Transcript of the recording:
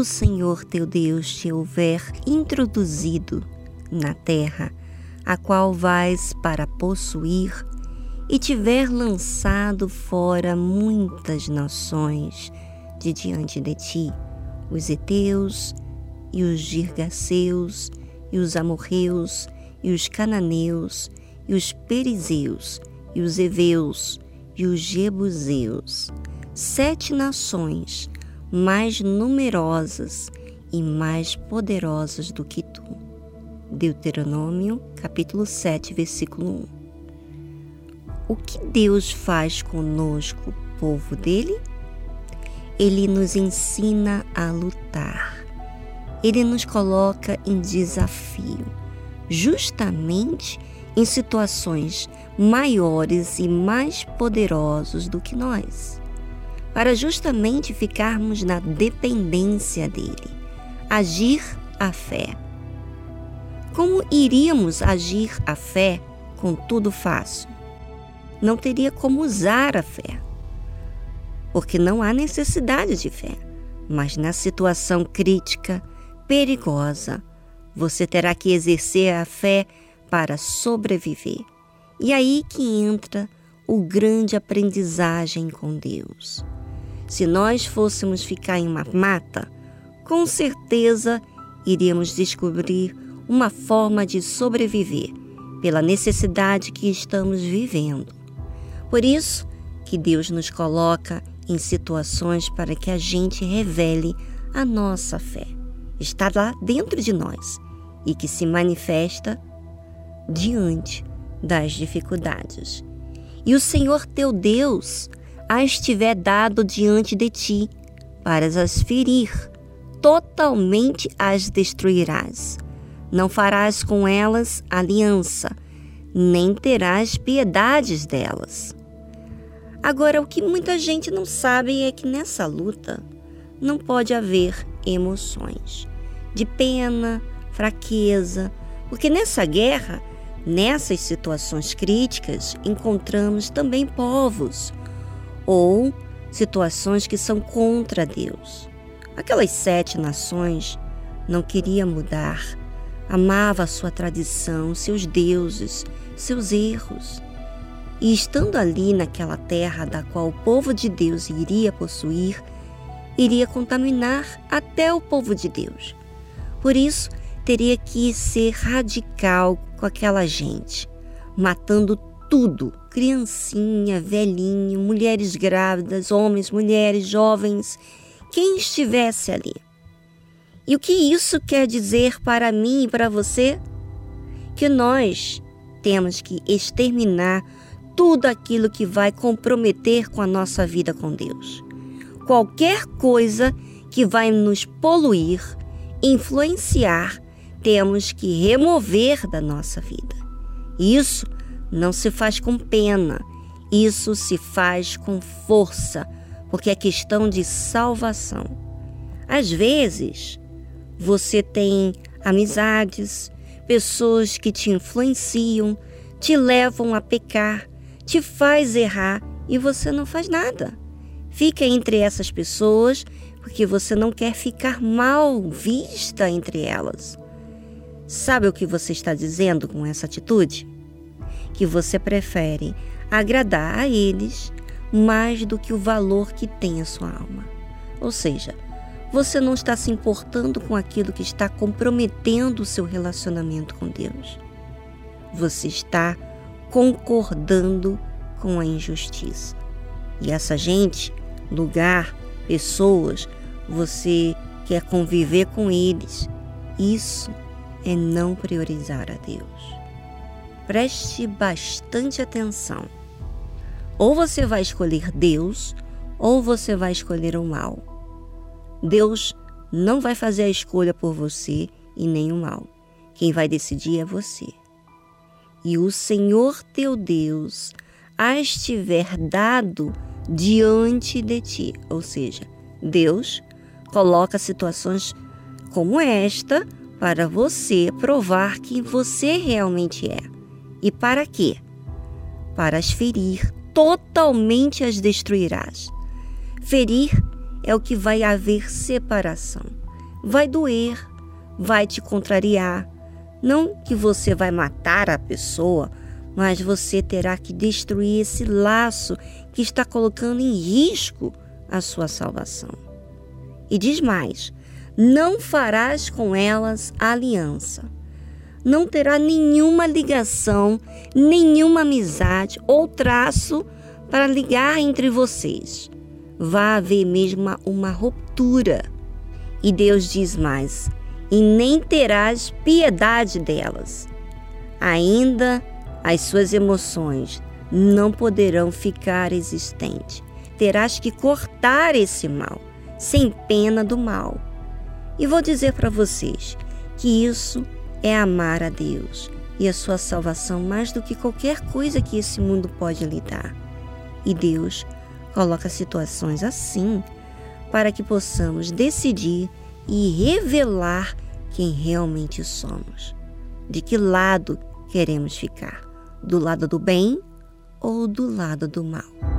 Quando o Senhor teu Deus te houver introduzido na terra, a qual vais para possuir, e tiver lançado fora muitas nações de diante de ti, os heteus e os girgaceus e os amorreus e os cananeus e os perizeus e os heveus e os jebuseus, sete nações mais numerosas e mais poderosas do que tu. Deuteronômio, capítulo 7, versículo 1. O que Deus faz conosco, povo dele? Ele nos ensina a lutar. Ele nos coloca em desafio, justamente em situações maiores e mais poderosos do que nós para justamente ficarmos na dependência dele. Agir a fé. Como iríamos agir a fé com tudo fácil? Não teria como usar a fé, porque não há necessidade de fé. Mas na situação crítica, perigosa, você terá que exercer a fé para sobreviver. E aí que entra o grande aprendizagem com Deus. Se nós fôssemos ficar em uma mata, com certeza iríamos descobrir uma forma de sobreviver pela necessidade que estamos vivendo. Por isso que Deus nos coloca em situações para que a gente revele a nossa fé. Está lá dentro de nós e que se manifesta diante das dificuldades. E o Senhor teu Deus as tiver dado diante de ti, para as ferir, totalmente as destruirás. Não farás com elas aliança, nem terás piedades delas. Agora, o que muita gente não sabe é que nessa luta não pode haver emoções de pena, fraqueza, porque nessa guerra, nessas situações críticas, encontramos também povos ou situações que são contra Deus. Aquelas sete nações não queria mudar, amava sua tradição, seus deuses, seus erros. E estando ali naquela terra da qual o povo de Deus iria possuir, iria contaminar até o povo de Deus. Por isso, teria que ser radical com aquela gente, matando tudo: criancinha, velhinho, mulheres grávidas, homens, mulheres, jovens, quem estivesse ali. E o que isso quer dizer para mim e para você? Que nós temos que exterminar tudo aquilo que vai comprometer com a nossa vida com Deus. Qualquer coisa que vai nos poluir, influenciar, temos que remover da nossa vida. Isso não se faz com pena, isso se faz com força, porque é questão de salvação. Às vezes, você tem amizades, pessoas que te influenciam, te levam a pecar, te faz errar e você não faz nada. Fica entre essas pessoas porque você não quer ficar mal vista entre elas. Sabe o que você está dizendo com essa atitude? Que você prefere agradar a eles mais do que o valor que tem a sua alma. Ou seja, você não está se importando com aquilo que está comprometendo o seu relacionamento com Deus. Você está concordando com a injustiça. E essa gente, lugar, pessoas, você quer conviver com eles. Isso é não priorizar a Deus. Preste bastante atenção. Ou você vai escolher Deus, ou você vai escolher o mal. Deus não vai fazer a escolha por você e nem o mal. Quem vai decidir é você. E o Senhor teu Deus as tiver dado diante de ti. Ou seja, Deus coloca situações como esta para você provar quem você realmente é. E para quê? Para as ferir, totalmente as destruirás. Ferir é o que vai haver separação. Vai doer, vai te contrariar. Não que você vai matar a pessoa, mas você terá que destruir esse laço que está colocando em risco a sua salvação. E diz mais: não farás com elas aliança. Não terá nenhuma ligação, nenhuma amizade ou traço para ligar entre vocês. Vai haver mesmo uma, uma ruptura. E Deus diz mais: e nem terás piedade delas. Ainda as suas emoções não poderão ficar existentes. Terás que cortar esse mal, sem pena do mal. E vou dizer para vocês que isso é amar a Deus e a sua salvação mais do que qualquer coisa que esse mundo pode lhe dar. E Deus coloca situações assim para que possamos decidir e revelar quem realmente somos. De que lado queremos ficar? Do lado do bem ou do lado do mal?